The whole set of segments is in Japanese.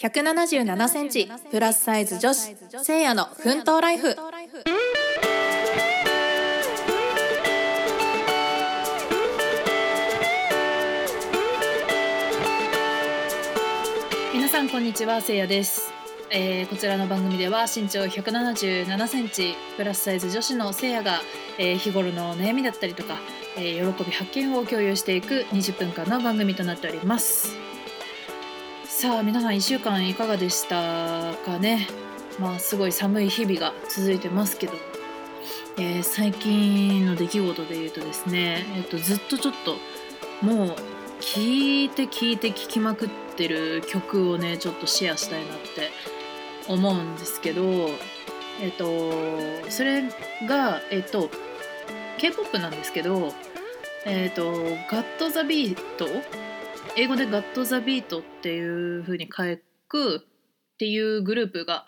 177センチプラスサイズ女子せいやの奮闘ライフ。皆さんこんにちはせいやです、えーこちらの番組では身長177センチプラスサイズ女子のせいやが、えー日頃の悩みだったりとか、えー喜び発見を共有していく20分間の番組となっております。さあ皆さん1週間いかがでしたかね？まあすごい寒い日々が続いてますけど、えー最近の出来事で言うとですね、えっとずっとちょっともう聴いて聴いて聴きまくってる曲をねちょっとシェアしたいなって思うんですけどえっとそれがえっと K-POP なんですけどえっと「ガット・ザ・ビート」英語で「ガット・ザ・ビート」っていう風に書くっていうグループが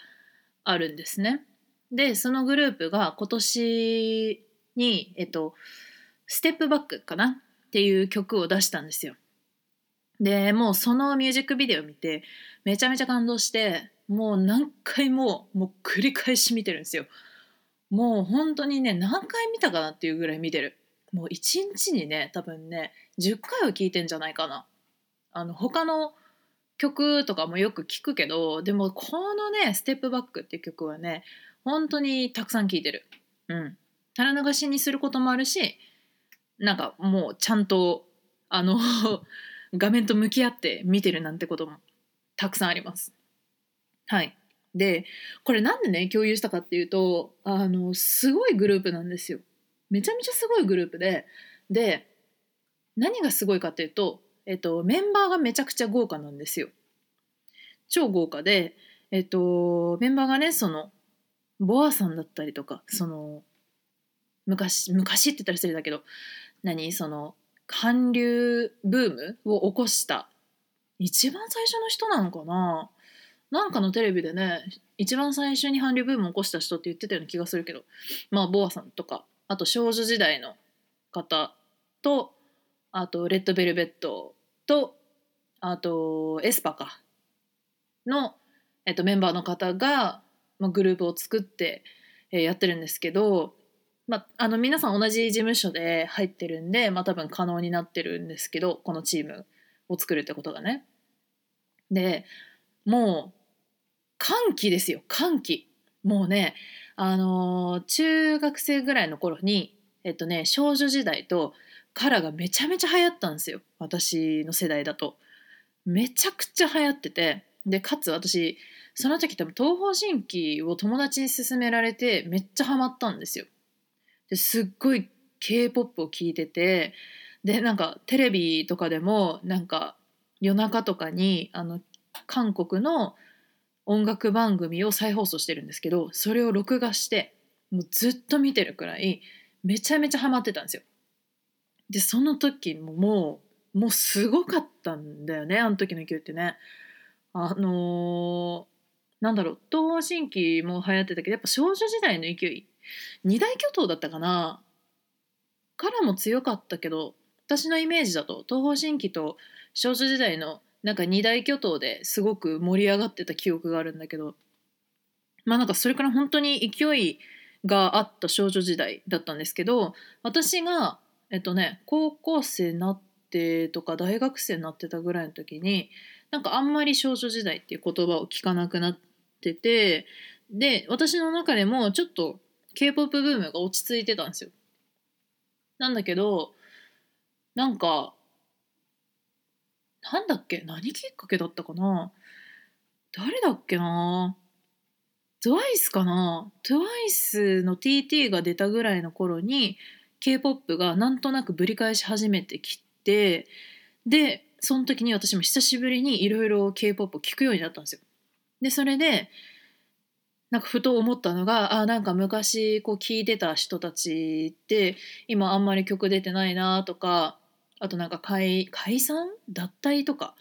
あるんですね。でそのグループが今年にえっと「ステップバック」かな？っていう曲を出したんですよ。でもうそのミュージックビデオ見てめちゃめちゃ感動してもう何回ももう繰り返し見てるんですよ。もう本当にね何回見たかなっていうぐらい見てる。もう一日にね多分ね10回は聴いてんじゃないかな。あの他の曲とかもよく聞くけどでもこのね「ステップバック」っていう曲はね本当にたくさん聴いてる。うん。垂れ流しにすることもあるしなんかもうちゃんとあの 画面と向き合って見てるなんてこともたくさんあります。はい。でこれなんでね共有したかっていうとあのすごいグループなんですよ。めちゃめちゃすごいグループでで何がすごいかっていうと、えっと、メンバーがめちゃくちゃ豪華なんですよ。超豪華で、えっと、メンバーがねそのボアさんだったりとかその昔昔って言ったら失礼だけど何その韓流ブームを起こした一番最初の人なのかな？なんかのテレビでね一番最初に韓流ブームを起こした人って言ってたような気がするけどまあボアさんとかあと少女時代の方とあとレッドベルベットとあとエスパか。の、えっと、メンバーの方が、まあ、グループを作って、えーやってるんですけど、まあ、あの皆さん同じ事務所で入ってるんで、まあ、多分可能になってるんですけどこのチームを作るってことがね。でもう歓喜ですよ。歓喜。もうねあのー中学生ぐらいの頃にえっとね少女時代とカラがめちゃめちゃ流行ったんですよ。私の世代だと。めちゃくちゃ流行ってて。でかつ私その時多分東方神起を友達に勧められてめっちゃハマったんですよ。ですっごい k p o p を聴いててでなんかテレビとかでもなんか夜中とかにあの韓国の音楽番組を再放送してるんですけどそれを録画してもうずっと見てるくらいめちゃめちゃハマってたんですよ。でその時ももうもうすごかったんだよねあの時の勢いってね。あのーなんだろう東方神起も流行ってたけどやっぱ少女時代の勢い二大巨頭だったかなからも強かったけど私のイメージだと東方神起と少女時代のなんか二大巨頭ですごく盛り上がってた記憶があるんだけどまあなんかそれから本当に勢いがあった少女時代だったんですけど私がえっとね高校生になってとか大学生になってたぐらいの時になんかあんまり少女時代っていう言葉を聞かなくなっててで私の中でもちょっと k p o p ブームが落ち着いてたんですよ。なんだけどなんかなんだっけ何きっかけだったかな？誰だっけな？TWICE かな？TWICE の TT が出たぐらいの頃に K-POP がなんとなくぶり返し始めてきてでその時に私も久しぶりにいろいろ K-POP を聴くようになったんですよ。でそれでなんかふと思ったのがあなんか昔こう聴いてた人たちって今あんまり曲出てないなとかあとなんか解解散脱退とか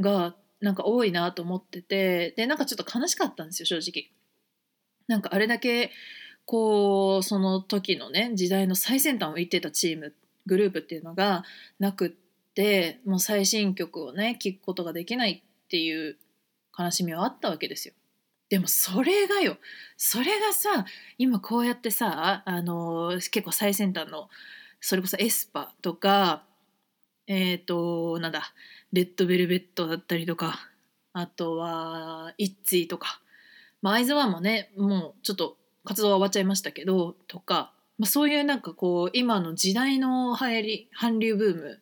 がなんか多いなと思っててでなんかちょっと悲しかったんですよ正直。なんかあれだけこうその時のね時代の最先端を行ってたチームグループっていうのがなくってもう最新曲をね聴くことができないっていう悲しみはあったわけですよ。でもそれがよそれがさ今こうやってさあの結構最先端のそれこそエスパとかえっ、ー、となんだレッドベルベットだったりとかあとはイッツィとか、まあ、アイズワンもねもうちょっと活動は終わっちゃいましたけどとか、まあ、そういうなんかこう今の時代の流行り韓流ブーム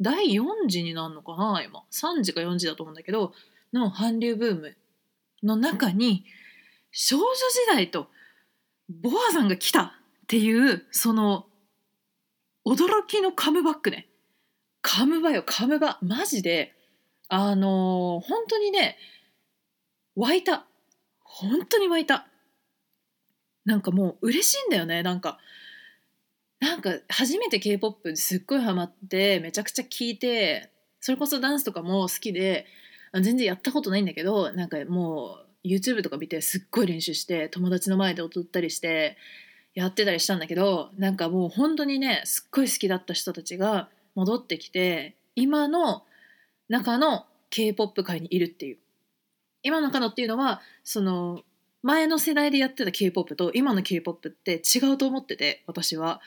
第4次になるのかな今。3次か4次だと思うんだけどの韓流ブームの中に少女時代とボアさんが来たっていうその驚きのカムバックね。カムバよカムバ。マジであのー、本当にね湧いた。本当に湧いた。なんかもう嬉しいんだよね。なんかなんか初めて k p o p すっごいハマってめちゃくちゃ聴いてそれこそダンスとかも好きで全然やったことないんだけどなんかもう YouTube とか見てすっごい練習して友達の前で踊ったりしてやってたりしたんだけどなんかもう本当にねすっごい好きだった人たちが戻ってきて今の中の k p o p 界にいるっていう。今の中のっていうのはその前の世代でやってた k p o p と今の k p o p って違うと思ってて私は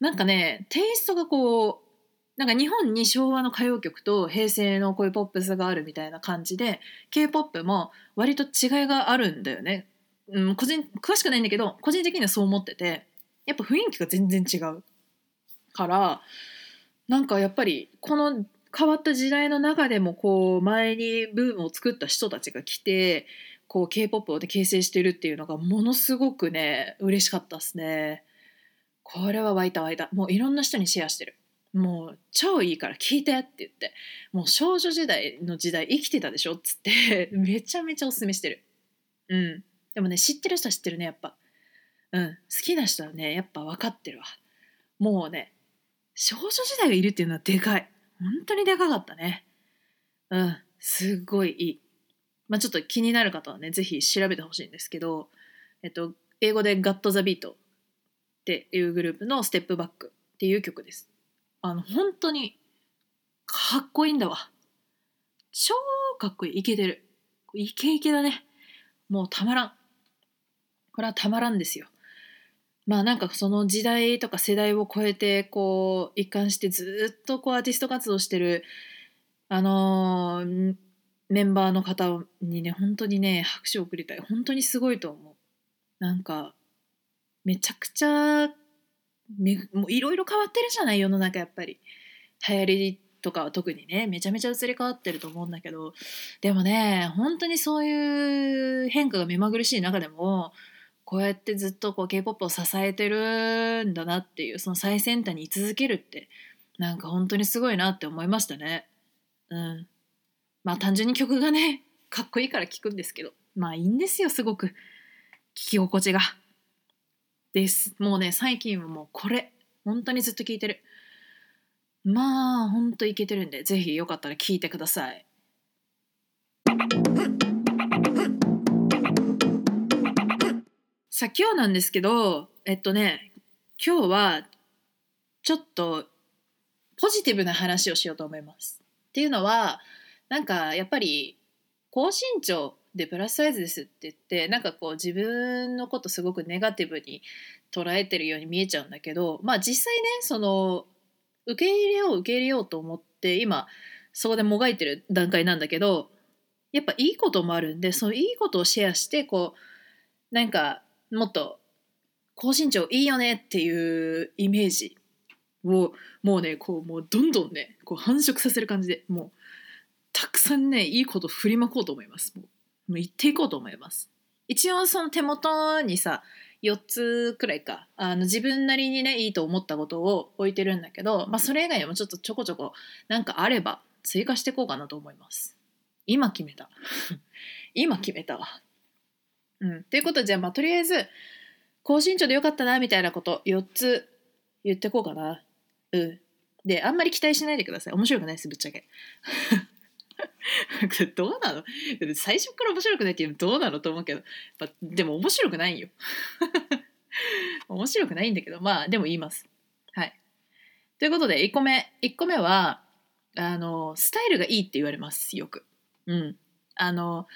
なんかねテイストがこうなんか日本に昭和の歌謡曲と平成のこういうポップスがあるみたいな感じで K-POP も割と違いがあるんだよね。うん、個人詳しくないんだけど個人的にはそう思っててやっぱ雰囲気が全然違うからなんかやっぱりこの変わった時代の中でもこう前にブームを作った人たちが来てこう K-POP をね形成してるっていうのがものすごくね嬉しかったっすね。これは湧いた湧いた。もういろんな人にシェアしてる。もう超いいから聞いてって言って。もう少女時代の時代生きてたでしょっつって めちゃめちゃおすすめしてる。うん。でもね知ってる人は知ってるねやっぱ。うん。好きな人はねやっぱ分かってるわ。もうね少女時代がいるっていうのはでかい。本当にでかかったね。うん。すごいいい。まあちょっと気になる方はね是非調べてほしいんですけどえっと英語で「ガット・ザ・ビート」っていうグループの「ステップバック」っていう曲です。あの本当にかっこいいんだわ。超かっこいい。イケてる。イケイケだね。もうたまらん。これはたまらんですよ。まあなんかその時代とか世代を超えてこう一貫してずっとこうアーティスト活動してるあのー、メンバーの方にね本当にね拍手を送りたい。本当にすごいと思う。なんかめちゃくちゃもういろいろ変わってるじゃない世の中やっぱり。流行りとかは特にねめちゃめちゃ移り変わってると思うんだけど。でもね本当にそういう変化が目まぐるしい中でもこうやってずっとこう k p o p を支えてるんだなっていうその最先端に居続けるってなんか本当にすごいなって思いましたね。うん、まあ単純に曲がねかっこいいから聴くんですけど。まあいいんですよすごく。聴き心地が。です。もうね最近はもうこれ。本当にずっと聞いてる。まあほんといけてるんでぜひよかったら聞いてください。さあ今日なんですけどえっとね今日はちょっとポジティブな話をしようと思います。っていうのはなんかやっぱり高身長でプラスサイズですって言ってなんかこう自分のことすごくネガティブに捉えてるように見えちゃうんだけどまあ実際ねその受け入れよう受け入れようと思って今そこでもがいてる段階なんだけどやっぱいいこともあるんでそのいいことをシェアしてこうなんかもっと高身長いいよねっていうイメージをもうねこうもうどんどんねこう繁殖させる感じでもうたくさんねいいこと振りまこうと思います。もう言っていこうと思います。一応その手元にさ4つくらいかあの自分なりにねいいと思ったことを置いてるんだけど、まあ、それ以外にもちょっとちょこちょこなんかあれば追加していこうかなと思います。今決めた。今決めたわ。うん。ということでじゃあまあとりあえず高身長でよかったなみたいなこと4つ言ってこうかな。うん。であんまり期待しないでください。面白くないですぶっちゃけ。どうなの？最初から面白くないっていうのどうなのと思うけど、まあ、でも面白くないよ。面白くないんだけど。まあでも言います。はい。ということで1個目。1個目はあのスタイルがいいって言われますよく。うん。あの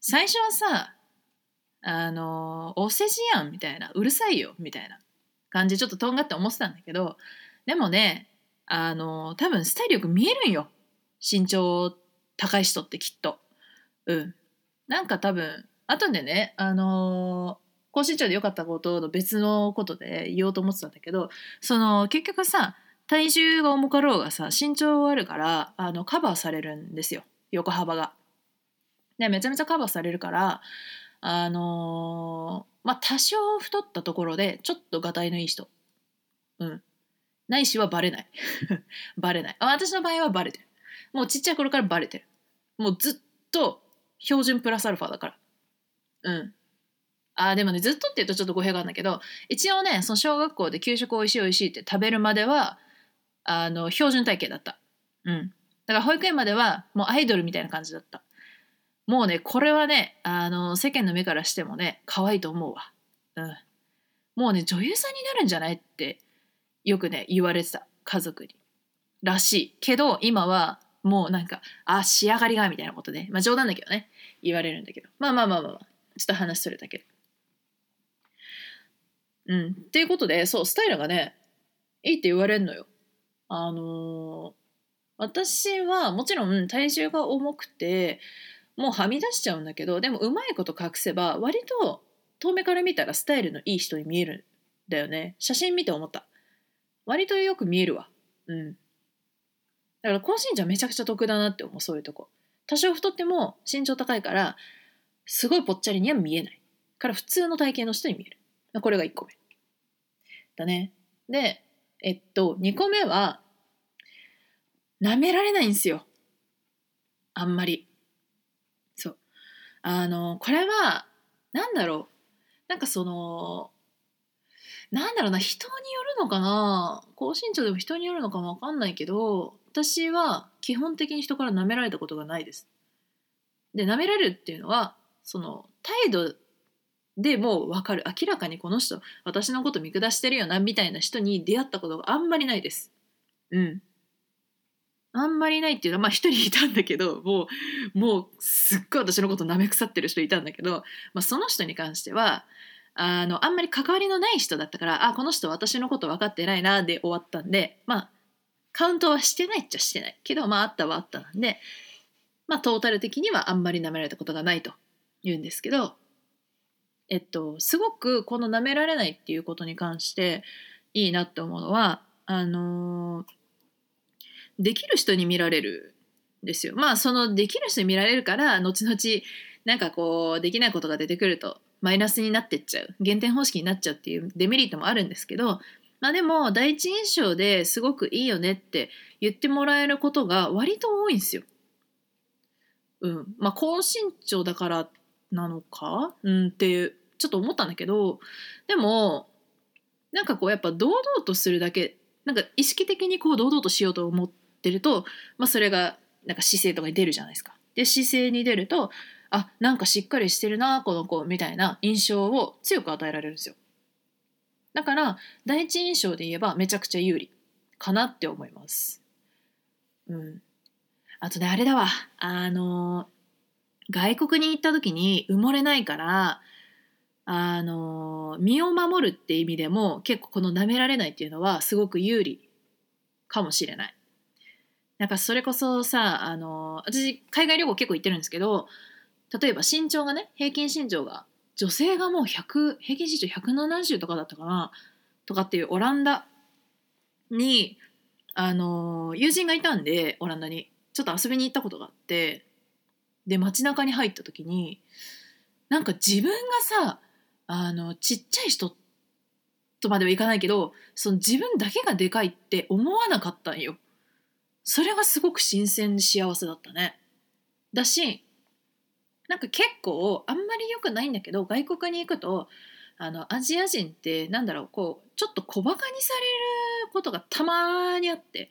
最初はさあのお世辞やんみたいな。うるさいよみたいな。感じちょっととんがって思ってたんだけど。でもねあの多分スタイルよく見えるんよ。身長高い人ってきっと。うん。なんか多分後でねあの高身長で良かったことの別のことで言おうと思ってたんだけどその結局さ体重が重かろうがさ身長あるからあのカバーされるんですよ。横幅が。でめちゃめちゃカバーされるからあのー、まあ多少太ったところでちょっとがたいのいい人。うん。ないしはバレない。バレない。私の場合はバレてる。もうちっちゃい頃からバレてる。もうずっと標準プラスアルファだから。うん。ああでもねずっとって言うとちょっと語弊があるんだけど一応ねその小学校で給食おいしいおいしいって食べるまではあの標準体型だった。うん。だから保育園まではもうアイドルみたいな感じだった。もうねこれはねあの世間の目からしてもね可愛いと思うわ。うん。もうね女優さんになるんじゃないってよくね言われてた。家族に。らしい。けど今はもうなんかあ仕上がりがみたいなことね。まあ冗談だけどね。言われるんだけど。まあまあまあまあ、まあ、ちょっと話それたけど。うん。っていうことでそうスタイルがねいいって言われるのよ。あのー、私はもちろん体重が重くてもうはみ出しちゃうんだけどでもうまいこと隠せば割と遠目から見たらスタイルのいい人に見えるんだよね。写真見て思った。割とよく見えるわ。うん。だから高身長めちゃくちゃ得だなって思うそういうとこ。多少太っても身長高いからすごいぽっちゃりには見えない。から普通の体型の人に見える。これが1個目。だね。でえっと2個目は舐められないんですよ。あんまり。そう。あのこれは何だろう。なんかそのなんだろうな人によるのかな。高身長でも人によるのかも分かんないけど私は基本的に人から舐められたことがないです。で舐められるっていうのはその態度でもう分かる明らかにこの人私のこと見下してるよなみたいな人に出会ったことがあんまりないです。うん。あんまりないっていうのはまあ一人いたんだけどもうもうすっごい私のこと舐め腐ってる人いたんだけど、まあ、その人に関してはあのあんまり関わりのない人だったからあこの人私のこと分かってないなで終わったんでまあカウントはしてないっちゃしてないけどまああったはあったなんでまあトータル的にはあんまり舐められたことがないと言うんですけどえっとすごくこの舐められないっていうことに関していいなって思うのはあのできる人に見られるんですよ。まあそのできる人に見られるから後々なんかこうできないことが出てくるとマイナスになってっちゃう減点方式になっちゃうっていうデメリットもあるんですけどまあでも第一印象ですごくいいよねって言ってもらえることが割と多いんですよ。うん。まあ高身長だからなのか？うんっていうちょっと思ったんだけどでもなんかこうやっぱ堂々とするだけなんか意識的にこう堂々としようと思ってると、まあ、それがなんか姿勢とかに出るじゃないですか。で姿勢に出るとあなんかしっかりしてるなこの子みたいな印象を強く与えられるんですよ。だから第一印象で言えばめちゃくちゃ有利かなって思います。うん。あとねあれだわあの外国に行った時に埋もれないからあの身を守るって意味でも結構この舐められないっていうのはすごく有利かもしれない。なんかそれこそさあの私海外旅行結構行ってるんですけど例えば身長がね平均身長が女性がもう100平均身長170とかだったかなとかっていうオランダにあの友人がいたんでオランダにちょっと遊びに行ったことがあってで街中に入った時になんか自分がさあのちっちゃい人とまではいかないけどその自分だけがでかいって思わなかったんよ。それがすごく新鮮で幸せだったね。だしなんか結構あんまり良くないんだけど外国に行くとあのアジア人ってなんだろうこうちょっと小バカにされることがたまにあって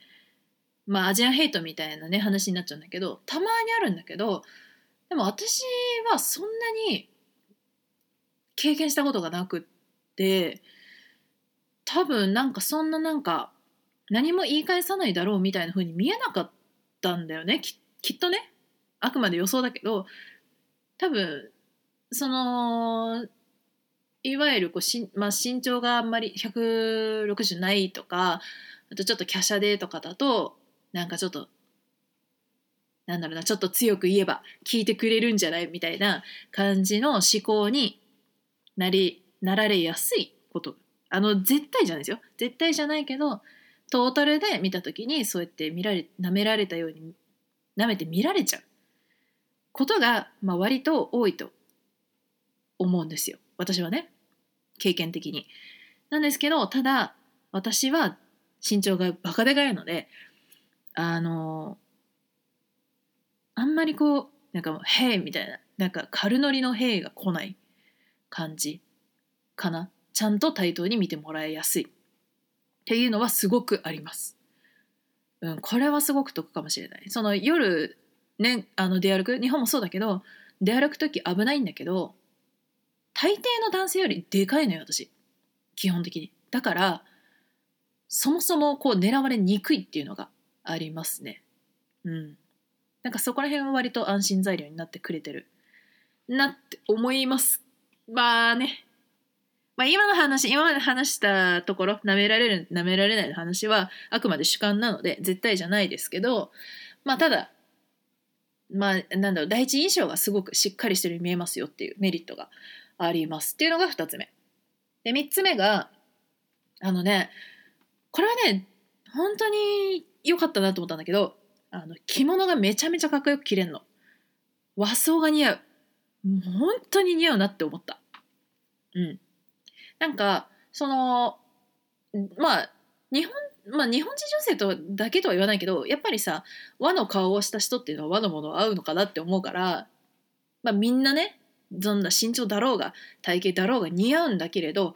まあアジアヘイトみたいなね話になっちゃうんだけどたまにあるんだけどでも私はそんなに経験したことがなくって多分なんかそんななんか何も言い返さないだろうみたいな風に見えなかったんだよね。きっとね。あくまで予想だけど多分そのいわゆるこうし、まあ、身長があんまり160ないとかあとちょっと華奢でとかだとなんかちょっとなんだろうなちょっと強く言えば聞いてくれるんじゃないみたいな感じの思考になりなられやすいこと。あの絶対じゃないですよ。絶対じゃないけどトータルで見た時にそうやって見られ舐められたように舐めて見られちゃう。ことが、まあ、割と多いと思うんですよ私はね経験的に。なんですけどただ私は身長がバカでかいのであのあんまりこうなんか「へえ」みたいななんか軽ノリの「へえ」が来ない感じかなちゃんと対等に見てもらいやすいっていうのはすごくあります。うん、これはすごく得かもしれない。その夜ねあの出歩く？日本もそうだけど出歩く時危ないんだけど大抵の男性よりでかいのよ私。基本的に。だからそもそもこう狙われにくいっていうのがありますね。うん。なんかそこら辺は割と安心材料になってくれてる。なって思います。まあね。まあ、今の話今まで話したところ舐められる舐められないの話はあくまで主観なので絶対じゃないですけどまあただまあなんだろう第一印象がすごくしっかりしてるように見えますよっていうメリットがありますっていうのが2つ目。で3つ目があのねこれはね本当に良かったなと思ったんだけどあの着物がめちゃめちゃかっこよく着れんの。和装が似合う。本当に似合うなって思った。うん。なんかそのまあ日本まあ日本人女性とだけとは言わないけどやっぱりさ和の顔をした人っていうのは和のもの合うのかなって思うからまあみんなねどんな身長だろうが体型だろうが似合うんだけれど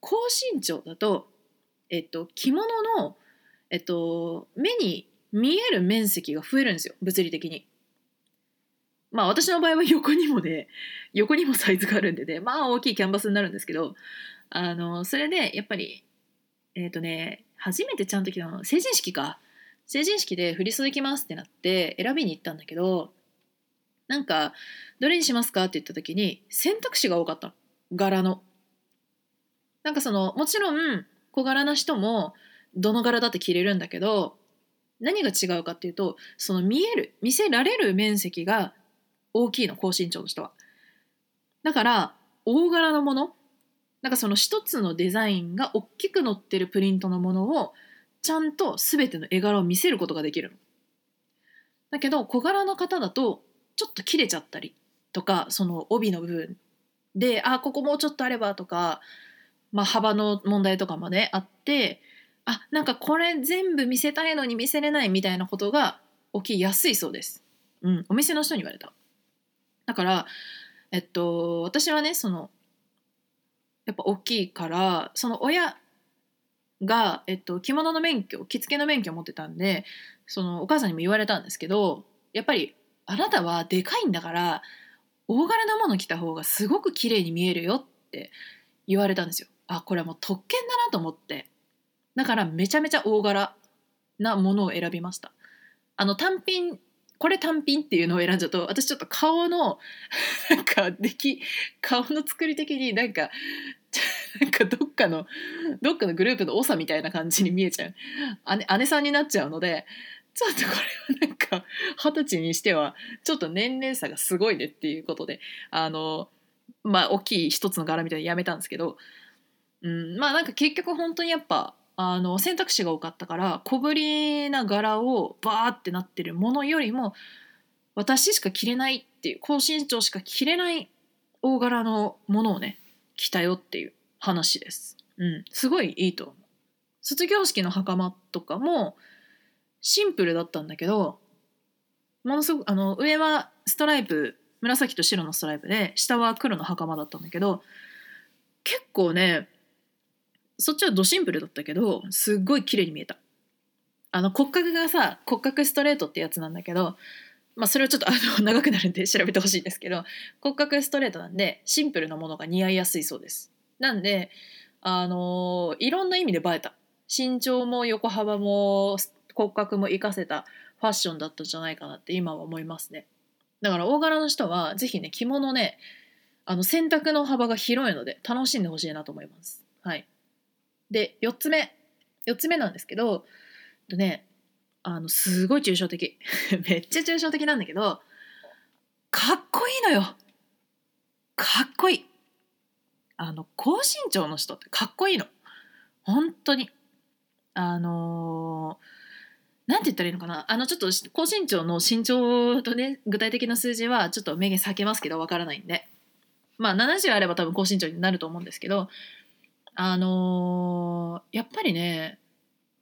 高身長だと、えっと、着物の、えっと、目に見える面積が増えるんですよ物理的に。まあ私の場合は横にもね横にもサイズがあるんでねまあ大きいキャンバスになるんですけどあのそれでやっぱりえっ、ー、とね初めてちゃんと着たの成人式か成人式で振り袖着ますってなって選びに行ったんだけどなんかどれにしますか？って言った時に選択肢が多かったの柄の。なんかそのもちろん小柄な人もどの柄だって着れるんだけど何が違うかっていうとその見える見せられる面積が大きいの高身長の人は。だから大柄のものなんかその一つのデザインが大きく載ってるプリントのものをちゃんと全ての絵柄を見せることができるの。だけど小柄な方だとちょっと切れちゃったりとかその帯の部分であここもうちょっとあればとか、まあ、幅の問題とかもねあってあなんかこれ全部見せたいのに見せれないみたいなことが起きやすいそうです。うん、お店の人に言われた。だからえっと私はねそのやっぱ大きいからその親が、えっと、着物の免許着付けの免許を持ってたんでそのお母さんにも言われたんですけどやっぱりあなたはでかいんだから大柄なもの着た方がすごく綺麗に見えるよって言われたんですよ。あこれはもう特権だなと思ってだからめちゃめちゃ大柄なものを選びました。あの単品これ単品っていうのを選んじゃうと私ちょっと顔の なんか出来顔の作り的になんか なんかどっかのどっかのグループの長みたいな感じに見えちゃう。姉姉さんになっちゃうのでちょっとこれはなんか二十歳にしてはちょっと年齢差がすごいねっていうことであのまあ大きい一つの柄みたいにやめたんですけど、うん、まあなんか結局本当にやっぱあの選択肢が多かったから小ぶりな柄をバーってなってるものよりも私しか着れないっていう高身長しか着れない大柄のものをね着たよっていう話です。うん、すごいいいと思う。卒業式の袴とかもシンプルだったんだけどものすごくあの上はストライプ紫と白のストライプで下は黒の袴だったんだけど結構ねそっちはドシンプルだったけどすっごい綺麗に見えた。あの骨格がさ骨格ストレートってやつなんだけどまあそれはちょっとあの 長くなるんで調べてほしいんですけど骨格ストレートなんでシンプルなものが似合いやすいそうです。なんであのいろんな意味で映えた。身長も横幅も骨格も活かせたファッションだったじゃないかなって今は思いますね。だから大柄の人はぜひね着物ねあの選択の幅が広いので楽しんでほしいなと思います。はい。で4つ目4つ目なんですけどとねあのすごい抽象的。めっちゃ抽象的なんだけどかっこいいのよ。かっこいい。あの高身長の人ってかっこいいの。本当に。あのー、なんて言ったらいいのかな。あのちょっと高身長の身長とね具体的な数字はちょっと明言避けますけどわからないんで。まあ70あれば多分高身長になると思うんですけどあのー、やっぱりね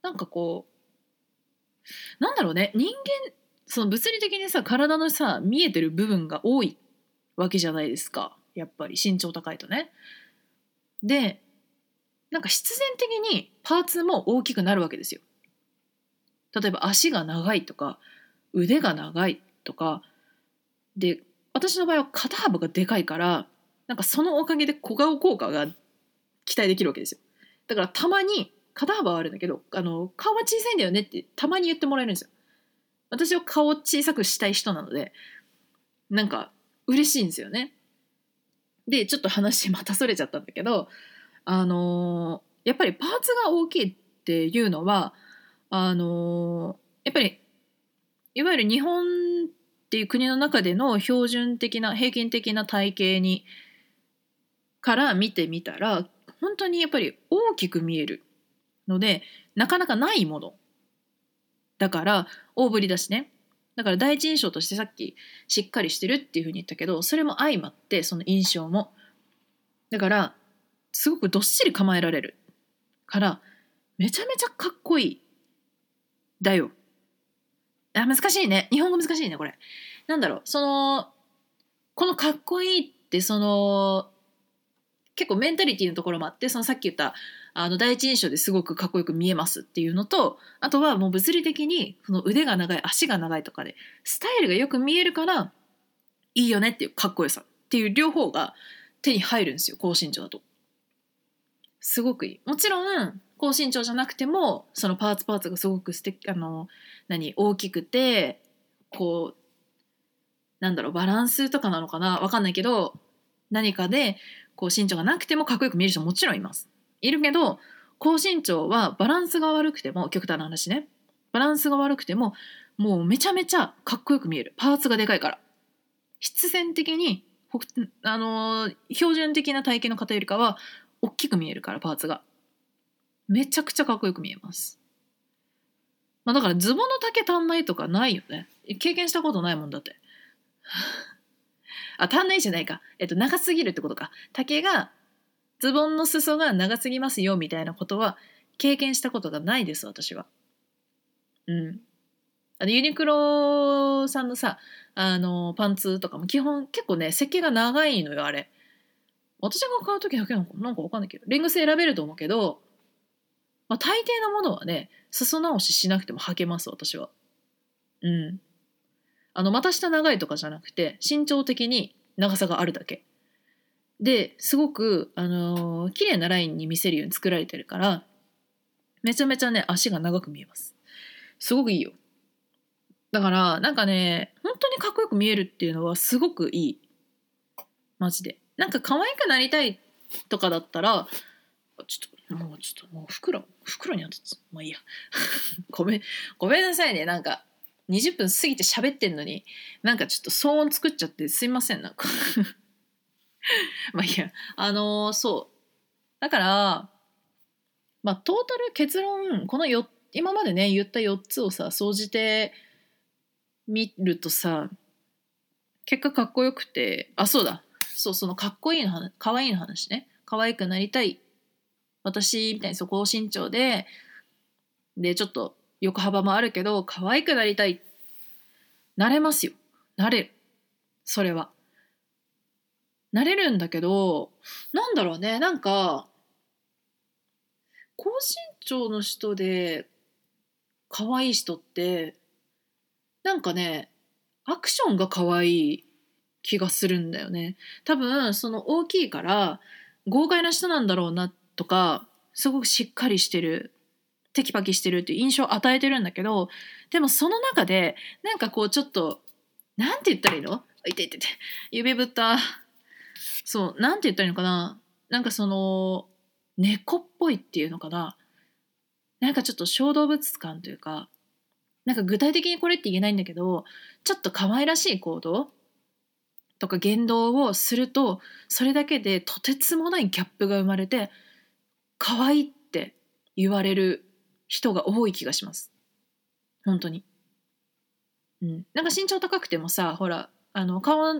なんかこうなんだろうね人間その物理的にさ体のさ見えてる部分が多いわけじゃないですかやっぱり身長高いとね。でなんか必然的にパーツも大きくなるわけですよ。例えば足が長いとか腕が長いとかで私の場合は肩幅がでかいからなんかそのおかげで小顔効果が期待できるわけですよ。だからたまに肩幅はあるんだけどあの顔は小さいんだよねってたまに言ってもらえるんですよ。私は顔を小さくしたい人なのでなんか嬉しいんですよね。でちょっと話またそれちゃったんだけどあのー、やっぱりパーツが大きいっていうのはあのー、やっぱりいわゆる日本っていう国の中での標準的な平均的な体型にから見てみたら本当にやっぱり大きく見えるのでなかなかないものだから大ぶりだしね。だから第一印象としてさっきしっかりしてるっていうふうに言ったけどそれも相まってその印象も。だからすごくどっしり構えられるからめちゃめちゃかっこいいだよ。あ難しいね。日本語難しいねこれ。なんだろう。そのこのかっこいいってその結構メンタリティのところもあってそのさっき言ったあの第一印象ですごくかっこよく見えますっていうのとあとはもう物理的にその腕が長い足が長いとかでスタイルがよく見えるからいいよねっていうかっこよさっていう両方が手に入るんですよ高身長だと。すごくいい。もちろん高身長じゃなくてもそのパーツパーツがすごく素敵あの何大きくてこうなんだろうバランスとかなのかなわかんないけど何かでこう身長がなくてもかっこよく見える人ももちろんいます。いるけど高身長はバランスが悪くても極端な話ね。バランスが悪くてももうめちゃめちゃかっこよく見える。パーツがでかいから。必然的にあの、標準的な体型の方よりかは大きく見えるからパーツが。めちゃくちゃかっこよく見えます。まあだからズボンの丈足んないとかないよね。経験したことないもんだって。あ足んないじゃないかえっと長すぎるってことか丈がズボンの裾が長すぎますよみたいなことは経験したことがないです私は。うん。あのユニクロさんのさあのパンツとかも基本結構ね設計が長いのよあれ。私が買う時だけなのかな？んかわかんないけどレングス選べると思うけど、まあ、大抵のものはね裾直ししなくても履けます私は。うん。あの股下長いとかじゃなくて身長的に長さがあるだけ。ですごくあのー、綺麗なラインに見せるように作られてるからめちゃめちゃね足が長く見えます。すごくいいよ。だからなんかね本当にかっこよく見えるっていうのはすごくいい。マジで。なんか可愛くなりたいとかだったらちょっともうちょっともう袋袋にあってもういいや。ごめんごめんなさいね。なんか20分過ぎて喋ってんのになんかちょっと騒音作っちゃってすいませんなんか。まあいや。あのー、そう。だからまあトータル結論このよ今までね言った4つをさ総じて見るとさ結果かっこよくてあそうだ。そうそのかっこいいの話かわいいの話ね。可愛くなりたい。私みたいにそこを身長ででちょっと横幅もあるけど可愛くなりたい。なれますよ。なれる。それは。なれるんだけどなんだろうね。なんか高身長の人で可愛い人ってなんかねアクションが可愛い気がするんだよね。多分その大きいから豪快な人なんだろうなとかすごくしっかりしてるテキパキしてるっていう印象を与えてるんだけどでもその中でなんかこうちょっとなんて言ったらいいの？いていてて指ぶった。そうなんて言ったらいいのかな？なんかその猫っぽいっていうのかな？なんかちょっと小動物感というかなんか具体的にこれって言えないんだけどちょっと可愛らしい行動？とか言動をするとそれだけでとてつもないギャップが生まれて可愛いって言われる人が多い気がします。本当に、うん、なんか身長高くてもさほらあの顔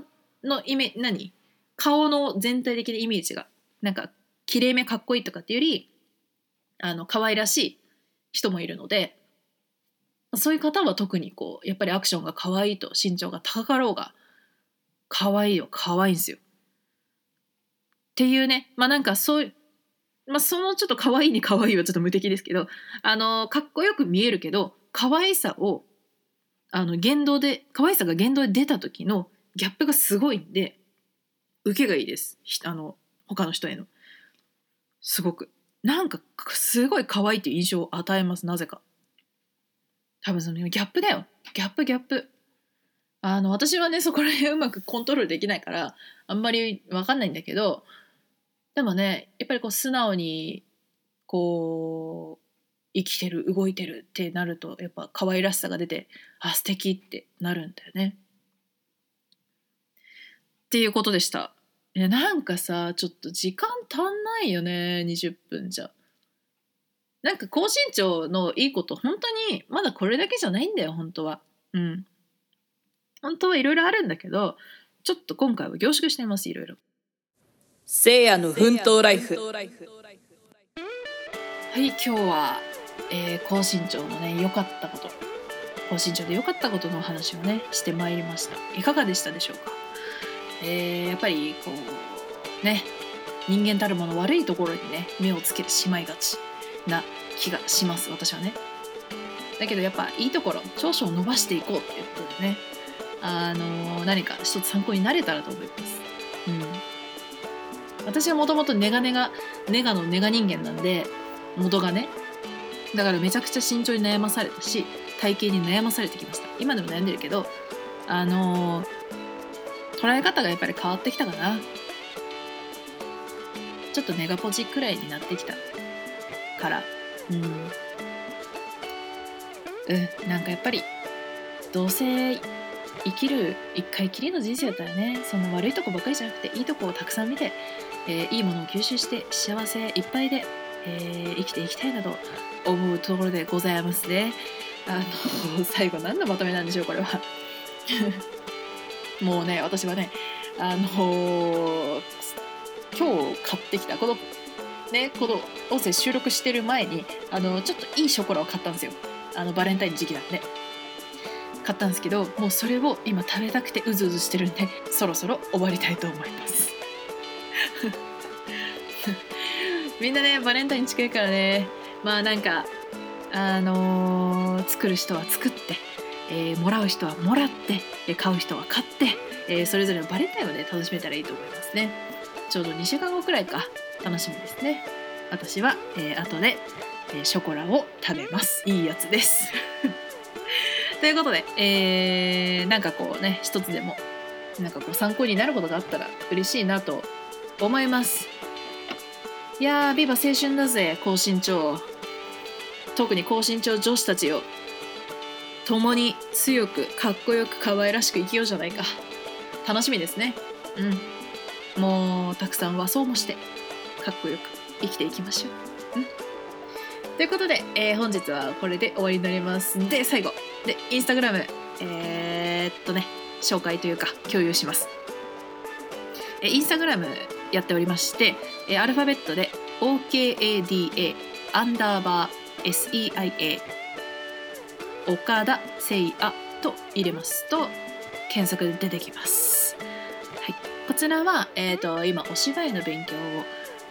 のイメ何？顔の全体的なイメージがなんかきれいめかっこいいとかっていうよりあの可愛らしい人もいるのでそういう方は特にこうやっぱりアクションが可愛いと身長が高かろうが可愛いよ可愛いんですよ。っていうねまあなんかそうまあそのちょっと可愛いに可愛いはちょっと無敵ですけどあのかっこよく見えるけど可愛さをあの言動で可愛さが言動で出た時のギャップがすごいんで受けがいいです。あの他の人への。すごく。なんかすごい可愛いっていう印象を与えます。なぜか。多分そのギャップだよ。ギャップギャップ。あの私はねそこら辺うまくコントロールできないからあんまり分かんないんだけどでもねやっぱりこう素直にこう生きてる動いてるってなるとやっぱ可愛らしさが出てあ素敵ってなるんだよね。っていうことでした。いやなんかさちょっと時間足んないよね20分じゃ。なんか高身長のいいこと本当にまだこれだけじゃないんだよ本当は。うん。本当はいろいろあるんだけどちょっと今回は凝縮してますいろいろ。せいやの奮闘ライフ。はい今日は、えー、高身長のね良かったこと高身長で良かったことのお話をねしてまいりましたいかがでしたでしょうか、えー、やっぱりこうね人間たるもの悪いところにね目をつけてしまいがちな気がします私はねだけどやっぱいいところ長所を伸ばしていこうっていうことでねあの何か一つ参考になれたらと思います。私はもともとネガネガネガのネガ人間なんで元がねだからめちゃくちゃ身長に悩まされたし体型に悩まされてきました。今でも悩んでるけどあの捉え方がやっぱり変わってきたかな。ちょっとネガポジくらいになってきたから。うん。うん。なんかやっぱりどうせ生きる一回きりの人生だったらねそんな悪いとこばかりじゃなくていいとこをたくさん見て、えー、いいものを吸収して幸せいっぱいで、えー、生きていきたいなと思うところでございますね。あの 最後何のまとめなんでしょうこれは。もうね私はねあのー、今日買ってきたこのねこの音声収録してる前にあのちょっといいショコラを買ったんですよあのバレンタイン時期なんで。買ったんですけどもうそれを今食べたくてうずうずしてるんでそろそろ終わりたいと思いますみんなねバレンタイン近いからね。まあなんかあのー、作る人は作って、えー、もらう人はもらってえ買う人は買って、えー、それぞれのバレンタインをね楽しめたらいいと思いますね。ちょうど2週間後くらいか。楽しみですね。私は、えー、後で、えショコラを食べます。いいやつです。ということで、えー、なんかこうね一つでもなんかこう参考になることがあったら嬉しいなと思います。いやービバ青春だぜ高身長。特に高身長女子たちよ共に強くかっこよく可愛らしく生きようじゃないか。楽しみですね。うん。もうたくさん和装もしてかっこよく生きていきましょう。うん。ということで、えー、本日はこれで終わりになります。で最後。でインスタグラムえー、っとね紹介というか共有します、え、インスタグラムやっておりまして、えー、アルファベットで OKADA アンダーバー SEIA 岡田誠也と入れますと検索で出てきます、はい、こちらは、えーと、今お芝居の勉強を、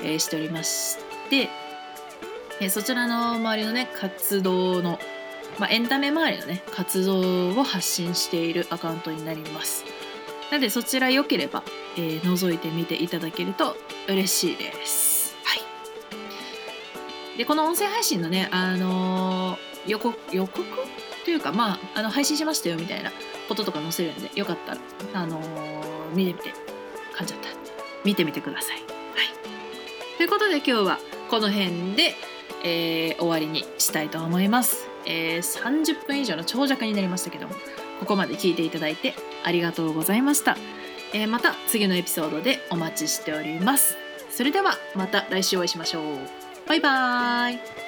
えー、しておりましてえそちらの周りのね活動の、まあ、エンタメ周りのね活動を発信しているアカウントになります。なのでそちら良ければ、えー、覗いてみていただけると嬉しいです。はい。でこの音声配信のねあのー、予告予告というかまああの配信しましたよみたいなこととか載せるんでよかったら、あのー見てみて噛んじゃった見てみてください。はい、ということで今日はこの辺で、えー終わりにしたいと思います、えー30分以上の長尺になりましたけどもここまで聞いていただいてありがとうございました、えーまた次のエピソードでお待ちしております。それではまた来週お会いしましょう。バイバーイ。